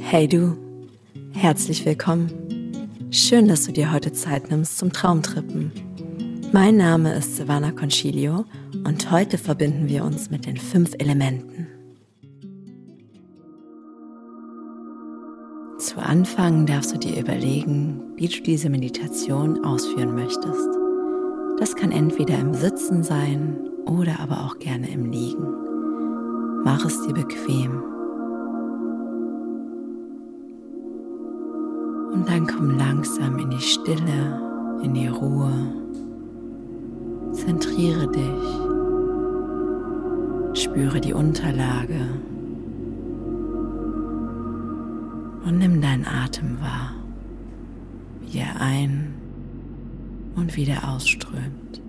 Hey du, herzlich willkommen. Schön, dass du dir heute Zeit nimmst zum Traumtrippen. Mein Name ist Savannah Concilio und heute verbinden wir uns mit den fünf Elementen. Zu Anfang darfst du dir überlegen, wie du diese Meditation ausführen möchtest. Das kann entweder im Sitzen sein oder aber auch gerne im Liegen. Mach es dir bequem. Und dann komm langsam in die Stille, in die Ruhe. Zentriere dich. Spüre die Unterlage. Und nimm deinen Atem wahr, wie er ein und wieder ausströmt.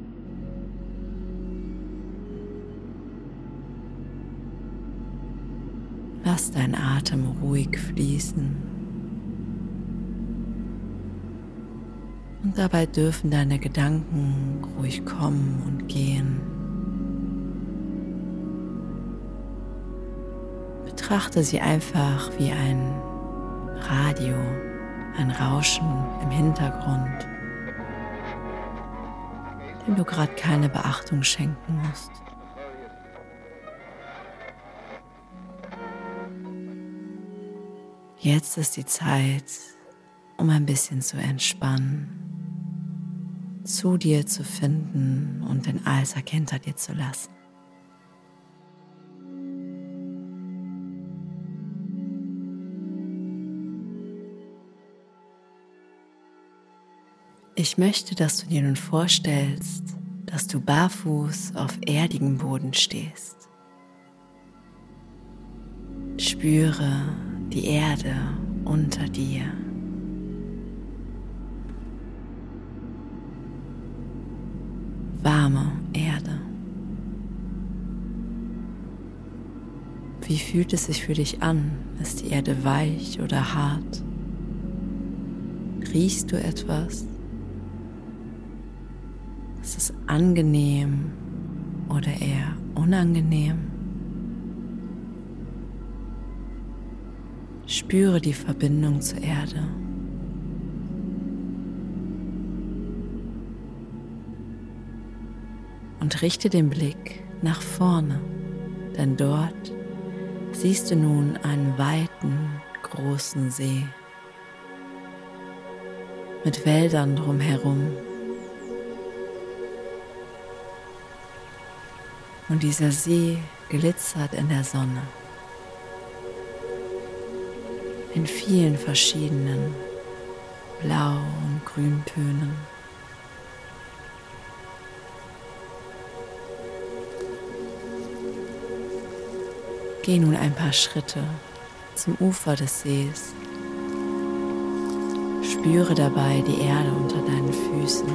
Lass deinen Atem ruhig fließen. Und dabei dürfen deine Gedanken ruhig kommen und gehen. Betrachte sie einfach wie ein Radio, ein Rauschen im Hintergrund, dem du gerade keine Beachtung schenken musst. Jetzt ist die Zeit, um ein bisschen zu entspannen zu dir zu finden und den Alltag hinter dir zu lassen. Ich möchte, dass du dir nun vorstellst, dass du barfuß auf erdigem Boden stehst. Spüre die Erde unter dir. Warme Erde. Wie fühlt es sich für dich an? Ist die Erde weich oder hart? Riechst du etwas? Ist es angenehm oder eher unangenehm? Spüre die Verbindung zur Erde. Und richte den Blick nach vorne, denn dort siehst du nun einen weiten, großen See mit Wäldern drumherum. Und dieser See glitzert in der Sonne in vielen verschiedenen Blau- und Grüntönen. Geh nun ein paar Schritte zum Ufer des Sees. Spüre dabei die Erde unter deinen Füßen.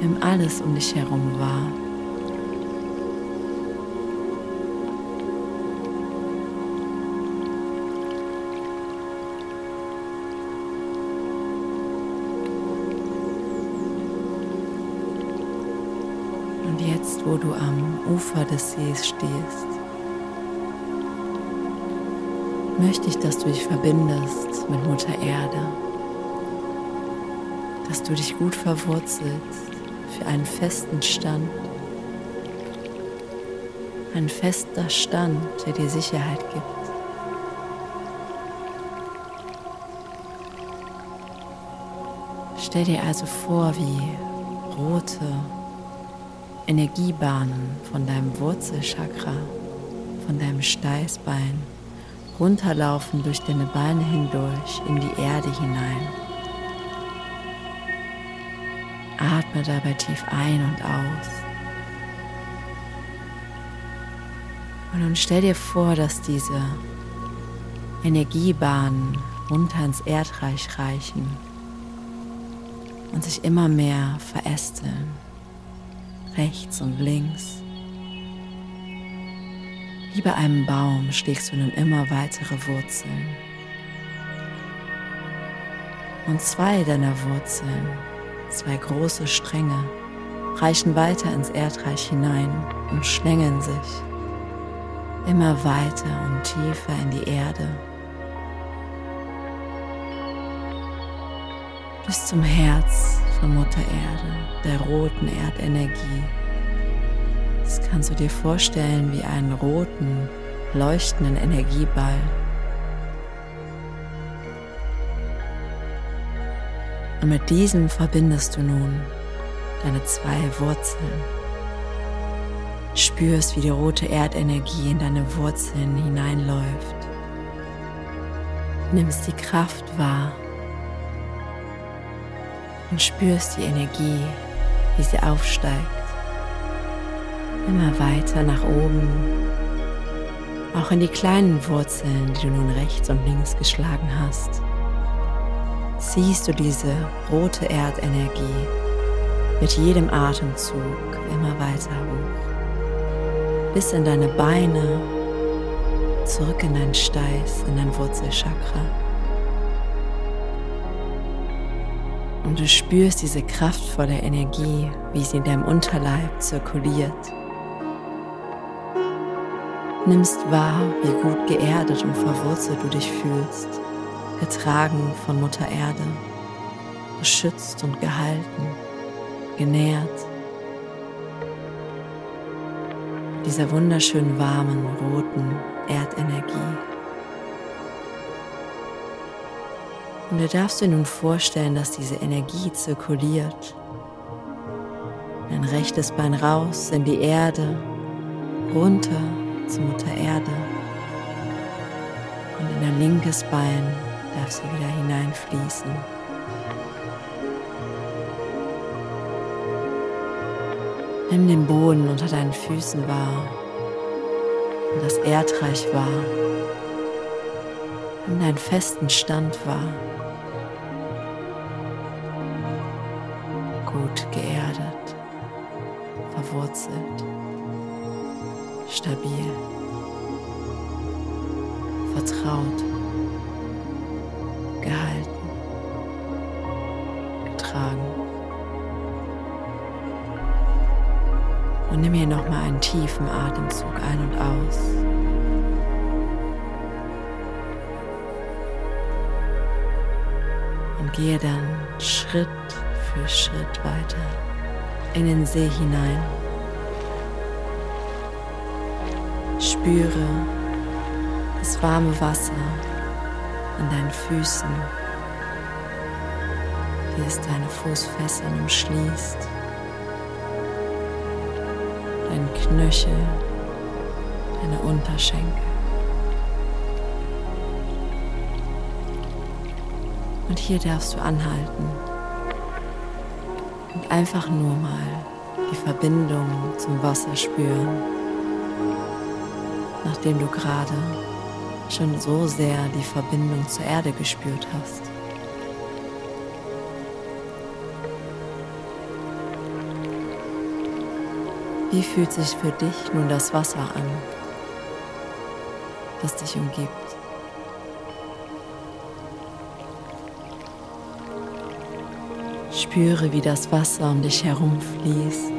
Nimm alles um dich herum wahr. Wo du am Ufer des Sees stehst, möchte ich, dass du dich verbindest mit Mutter Erde, dass du dich gut verwurzelst für einen festen Stand, ein fester Stand, der dir Sicherheit gibt. Stell dir also vor, wie rote, Energiebahnen von deinem Wurzelchakra, von deinem Steißbein runterlaufen durch deine Beine hindurch in die Erde hinein. Atme dabei tief ein und aus. Und nun stell dir vor, dass diese Energiebahnen runter ins Erdreich reichen und sich immer mehr verästeln rechts und links. Wie bei einem Baum schlägst du nun immer weitere Wurzeln. Und zwei deiner Wurzeln, zwei große Stränge, reichen weiter ins Erdreich hinein und schlängeln sich immer weiter und tiefer in die Erde. Bis zum Herz von Mutter Erde, der roten Erdenergie. Das kannst du dir vorstellen wie einen roten, leuchtenden Energieball. Und mit diesem verbindest du nun deine zwei Wurzeln. Spürst, wie die rote Erdenergie in deine Wurzeln hineinläuft. Nimmst die Kraft wahr und spürst die Energie, wie sie aufsteigt. Immer weiter nach oben, auch in die kleinen Wurzeln, die du nun rechts und links geschlagen hast. Siehst du diese rote Erdenergie mit jedem Atemzug immer weiter hoch, bis in deine Beine, zurück in deinen Steiß, in dein Wurzelchakra. Und du spürst diese kraftvolle Energie, wie sie in deinem Unterleib zirkuliert. Nimmst wahr, wie gut geerdet und verwurzelt du dich fühlst, getragen von Mutter Erde, beschützt und gehalten genährt. Dieser wunderschönen warmen roten Erdenergie. Und du darfst dir nun vorstellen, dass diese Energie zirkuliert. Dein rechtes Bein raus in die Erde, runter zu Mutter Erde. Und in dein linkes Bein darf sie wieder hineinfließen. Nimm den Boden unter deinen Füßen wahr und das Erdreich wahr. Nimm deinen festen Stand wahr. Gut geerdet, verwurzelt, stabil, vertraut, gehalten, getragen. Und nimm hier nochmal einen tiefen Atemzug ein und aus. Und gehe dann Schritt für Schritt weiter in den See hinein. Spüre das warme Wasser an deinen Füßen, wie es deine Fußfesseln umschließt deinen Knöchel, deine Unterschenkel. Und hier darfst du anhalten und einfach nur mal die Verbindung zum Wasser spüren, nachdem du gerade schon so sehr die Verbindung zur Erde gespürt hast. Wie fühlt sich für dich nun das Wasser an, das dich umgibt? Spüre, wie das Wasser um dich herum fließt.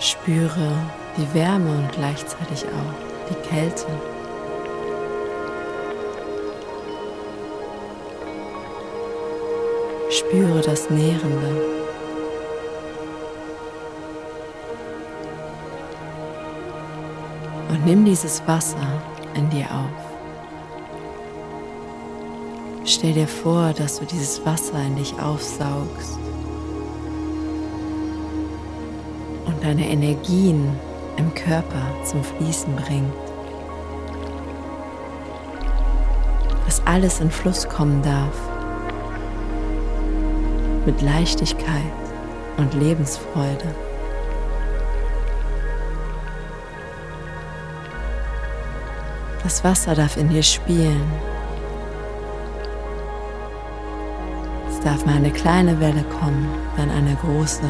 Spüre die Wärme und gleichzeitig auch die Kälte. Spüre das Nährende. Und nimm dieses Wasser in dir auf. Stell dir vor, dass du dieses Wasser in dich aufsaugst und deine Energien im Körper zum Fließen bringt. Dass alles in Fluss kommen darf mit Leichtigkeit und Lebensfreude. Das Wasser darf in dir spielen. darf mal eine kleine Welle kommen, dann eine große.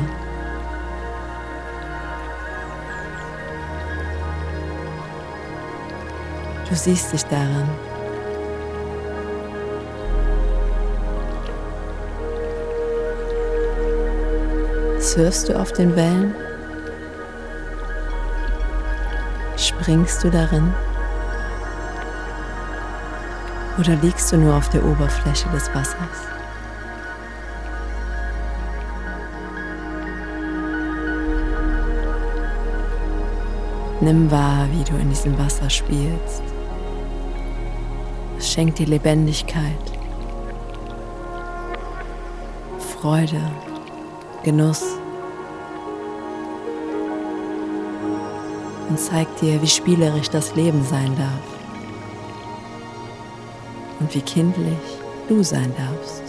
Du siehst dich darin. Surfst du auf den Wellen? Springst du darin? Oder liegst du nur auf der Oberfläche des Wassers? Nimm wahr, wie du in diesem Wasser spielst. Es schenkt dir Lebendigkeit, Freude, Genuss und zeigt dir, wie spielerisch das Leben sein darf und wie kindlich du sein darfst.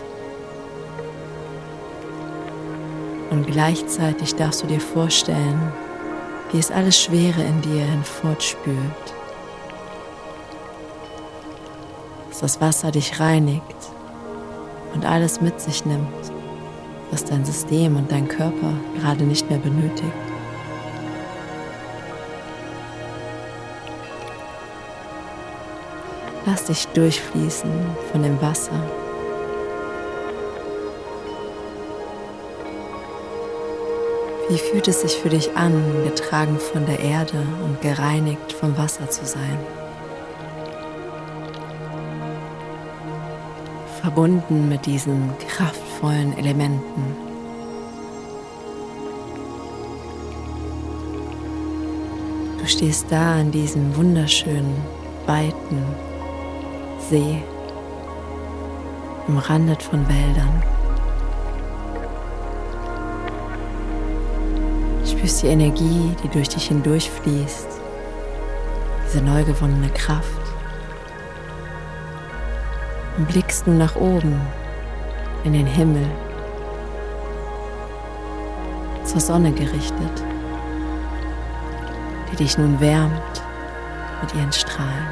Und gleichzeitig darfst du dir vorstellen, wie es alles Schwere in dir hinfortspült. Dass das Wasser dich reinigt und alles mit sich nimmt, was dein System und dein Körper gerade nicht mehr benötigt. Lass dich durchfließen von dem Wasser Wie fühlt es sich für dich an, getragen von der Erde und gereinigt vom Wasser zu sein? Verbunden mit diesen kraftvollen Elementen. Du stehst da an diesem wunderschönen, weiten See, umrandet von Wäldern. Spürst die Energie, die durch dich hindurchfließt, diese neu gewonnene Kraft. Und blickst nun nach oben in den Himmel, zur Sonne gerichtet, die dich nun wärmt mit ihren Strahlen.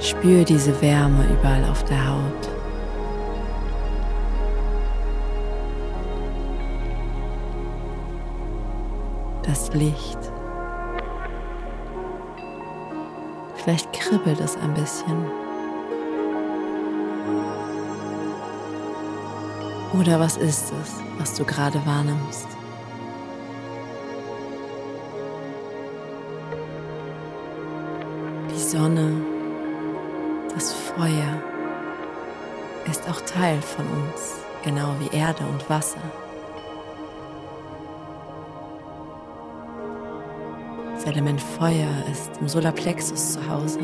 Spür diese Wärme überall auf der Haut. Licht. Vielleicht kribbelt es ein bisschen. Oder was ist es, was du gerade wahrnimmst? Die Sonne, das Feuer ist auch Teil von uns, genau wie Erde und Wasser. Element Feuer ist im Solarplexus zu Hause,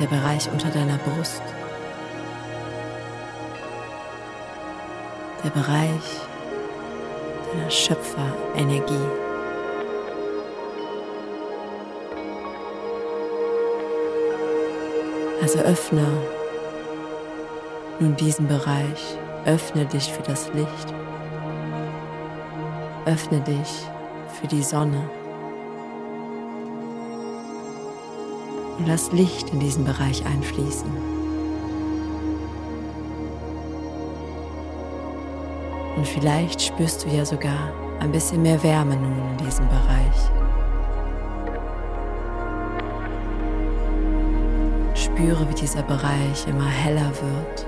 der Bereich unter deiner Brust, der Bereich deiner Schöpferenergie. Also öffne nun diesen Bereich, öffne dich für das Licht, öffne dich für die Sonne. Und lass Licht in diesen Bereich einfließen. Und vielleicht spürst du ja sogar ein bisschen mehr Wärme nun in diesem Bereich. Spüre, wie dieser Bereich immer heller wird,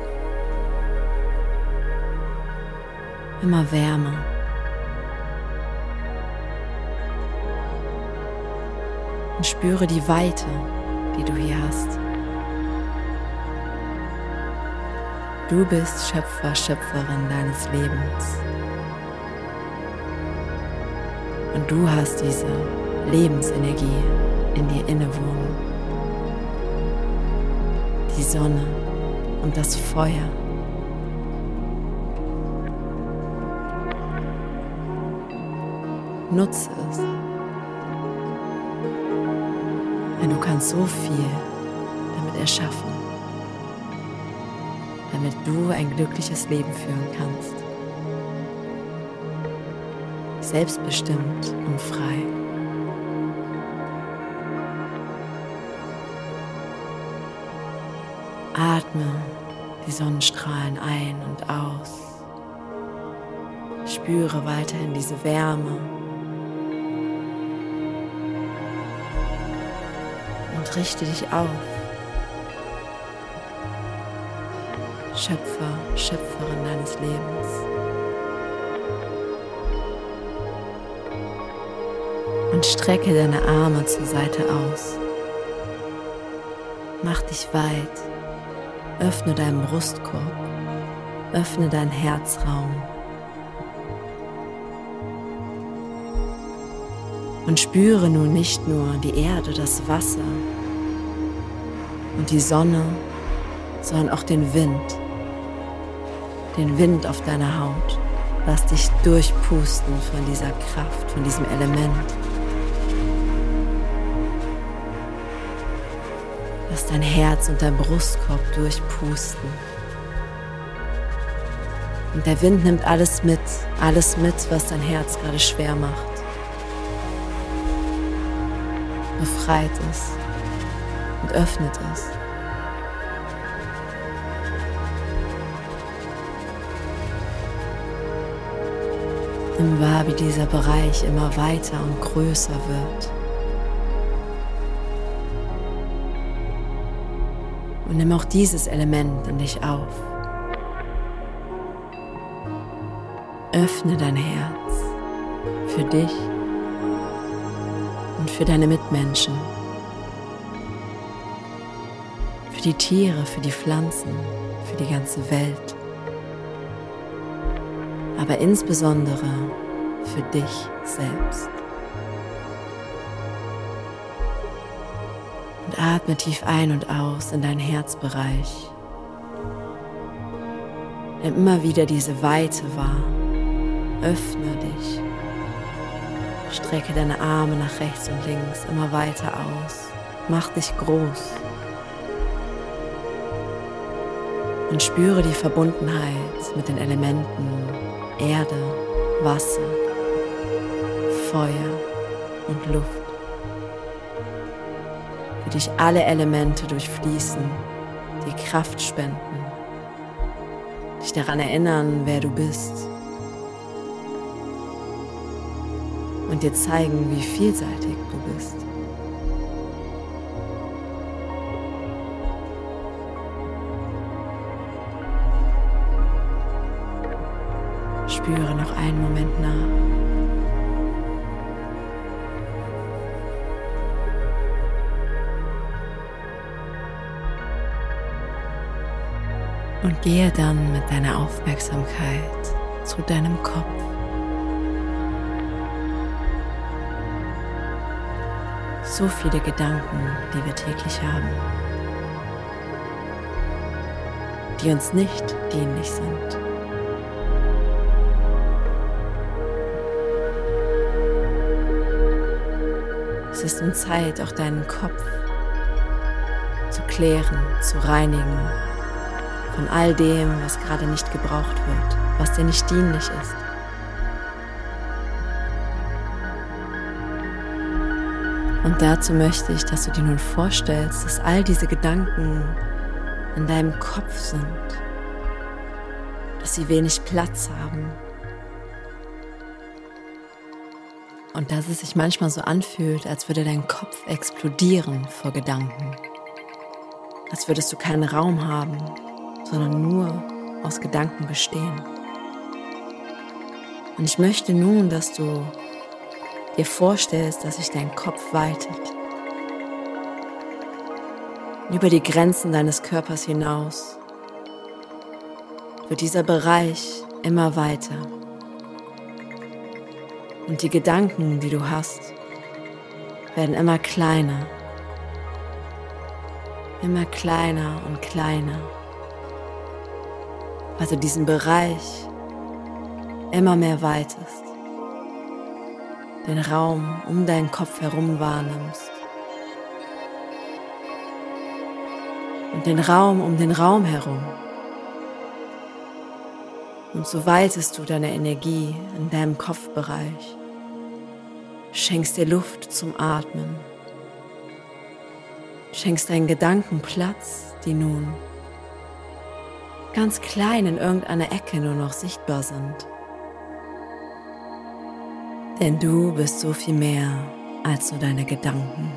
immer wärmer. Und spüre die Weite, die du hier hast. Du bist Schöpfer, Schöpferin deines Lebens. Und du hast diese Lebensenergie in dir innewohnen. Die Sonne und das Feuer. Nutze es. Denn du kannst so viel damit erschaffen, damit du ein glückliches Leben führen kannst. Selbstbestimmt und frei. Atme die Sonnenstrahlen ein und aus. Spüre weiterhin diese Wärme richte dich auf. Schöpfer, Schöpferin deines Lebens. Und strecke deine Arme zur Seite aus. Mach dich weit. Öffne deinen Brustkorb. Öffne deinen Herzraum. Und spüre nun nicht nur die Erde, das Wasser und die Sonne, sondern auch den Wind. Den Wind auf deiner Haut. Lass dich durchpusten von dieser Kraft, von diesem Element. Lass dein Herz und dein Brustkorb durchpusten. Und der Wind nimmt alles mit, alles mit, was dein Herz gerade schwer macht. Befreit es und öffnet Nimm wahr, wie dieser Bereich immer weiter und größer wird. Und nimm auch dieses Element in dich auf. Öffne dein Herz für dich und für deine Mitmenschen, für die Tiere, für die Pflanzen, für die ganze Welt aber insbesondere für dich selbst. Und atme tief ein und aus in deinen Herzbereich. Nimm immer wieder diese Weite wahr. Öffne dich. Strecke deine Arme nach rechts und links immer weiter aus. Mach dich groß. Und spüre die Verbundenheit mit den Elementen Erde, Wasser, Feuer und Luft. Wie dich alle Elemente durchfließen, die Kraft spenden, dich daran erinnern, wer du bist und dir zeigen, wie vielseitig du bist. Spüre noch einen Moment nach. Und gehe dann mit deiner Aufmerksamkeit zu deinem Kopf. So viele Gedanken, die wir täglich haben, die uns nicht dienlich sind. Ist nun Zeit, auch deinen Kopf zu klären, zu reinigen von all dem, was gerade nicht gebraucht wird, was dir nicht dienlich ist. Und dazu möchte ich, dass du dir nun vorstellst, dass all diese Gedanken in deinem Kopf sind, dass sie wenig Platz haben, und dass es sich manchmal so anfühlt, als würde dein Kopf explodieren vor Gedanken. Als würdest du keinen Raum haben, sondern nur aus Gedanken bestehen. Und ich möchte nun, dass du dir vorstellst, dass sich dein Kopf weitet. Über die Grenzen deines Körpers hinaus wird dieser Bereich immer weiter. Und die Gedanken, die du hast, werden immer kleiner, immer kleiner und kleiner, weil du diesen Bereich immer mehr weitest, den Raum um deinen Kopf herum wahrnimmst. Und den Raum um den Raum herum. Und so weitest du deine Energie in deinem Kopfbereich, schenkst dir Luft zum Atmen, schenkst deinen Gedanken Platz, die nun ganz klein in irgendeiner Ecke nur noch sichtbar sind. Denn du bist so viel mehr als nur deine Gedanken.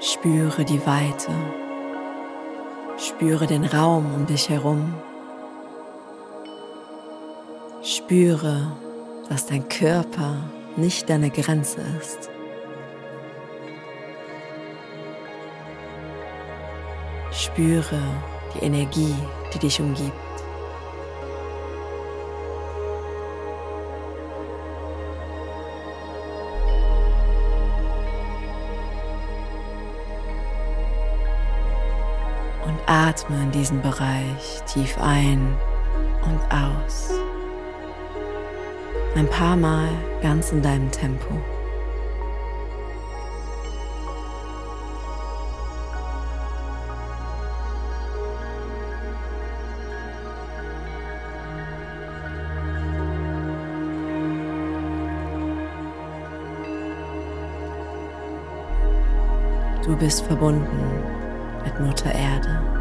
Spüre die Weite. Spüre den Raum um dich herum. Spüre, dass dein Körper nicht deine Grenze ist. Spüre die Energie, die dich umgibt. Atme in diesen Bereich tief ein und aus. Ein paar Mal ganz in deinem Tempo. Du bist verbunden mit Mutter Erde,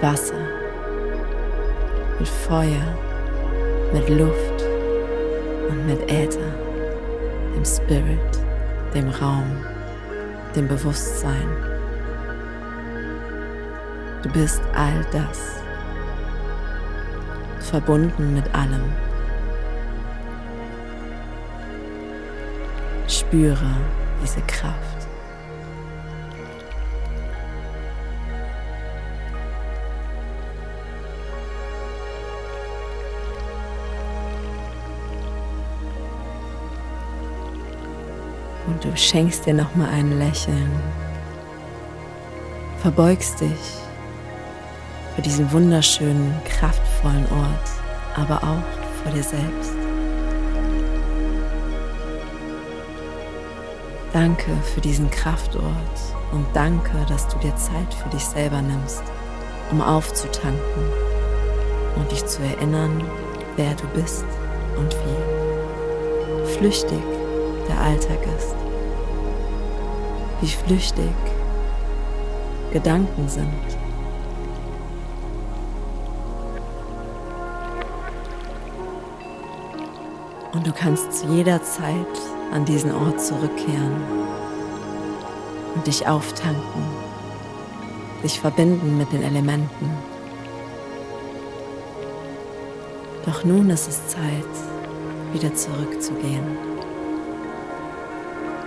Wasser, mit Feuer, mit Luft und mit Äther, dem Spirit, dem Raum, dem Bewusstsein. Du bist all das, verbunden mit allem. Spüre, diese Kraft. Du schenkst dir noch mal ein Lächeln. Verbeugst dich für diesen wunderschönen, kraftvollen Ort, aber auch vor dir selbst. Danke für diesen Kraftort und danke, dass du dir Zeit für dich selber nimmst, um aufzutanken und dich zu erinnern, wer du bist und wie flüchtig der Alltag ist, wie flüchtig Gedanken sind. Und du kannst zu jeder Zeit an diesen Ort zurückkehren und dich auftanken, dich verbinden mit den Elementen. Doch nun ist es Zeit, wieder zurückzugehen.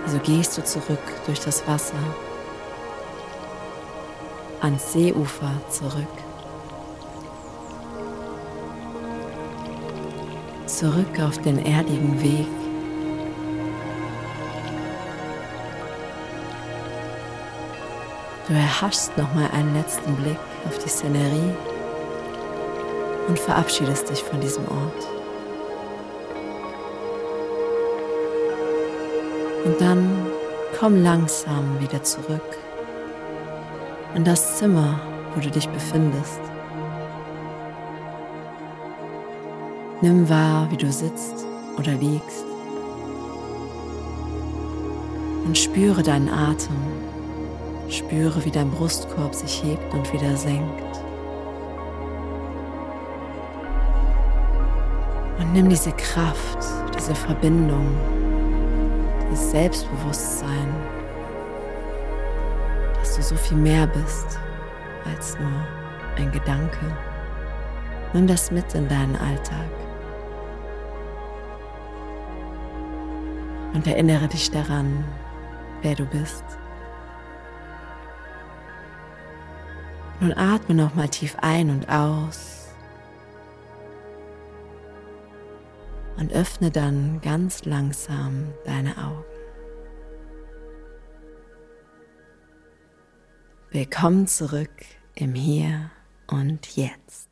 Also gehst du zurück durch das Wasser, ans Seeufer zurück. Zurück auf den erdigen Weg Du erhaschst nochmal einen letzten Blick auf die Szenerie und verabschiedest dich von diesem Ort. Und dann komm langsam wieder zurück in das Zimmer, wo du dich befindest. Nimm wahr, wie du sitzt oder liegst und spüre deinen Atem Spüre, wie dein Brustkorb sich hebt und wieder senkt. Und nimm diese Kraft, diese Verbindung, dieses Selbstbewusstsein, dass du so viel mehr bist als nur ein Gedanke. Nimm das mit in deinen Alltag. Und erinnere dich daran, wer du bist. Nun atme noch mal tief ein und aus. Und öffne dann ganz langsam deine Augen. Willkommen zurück im Hier und Jetzt.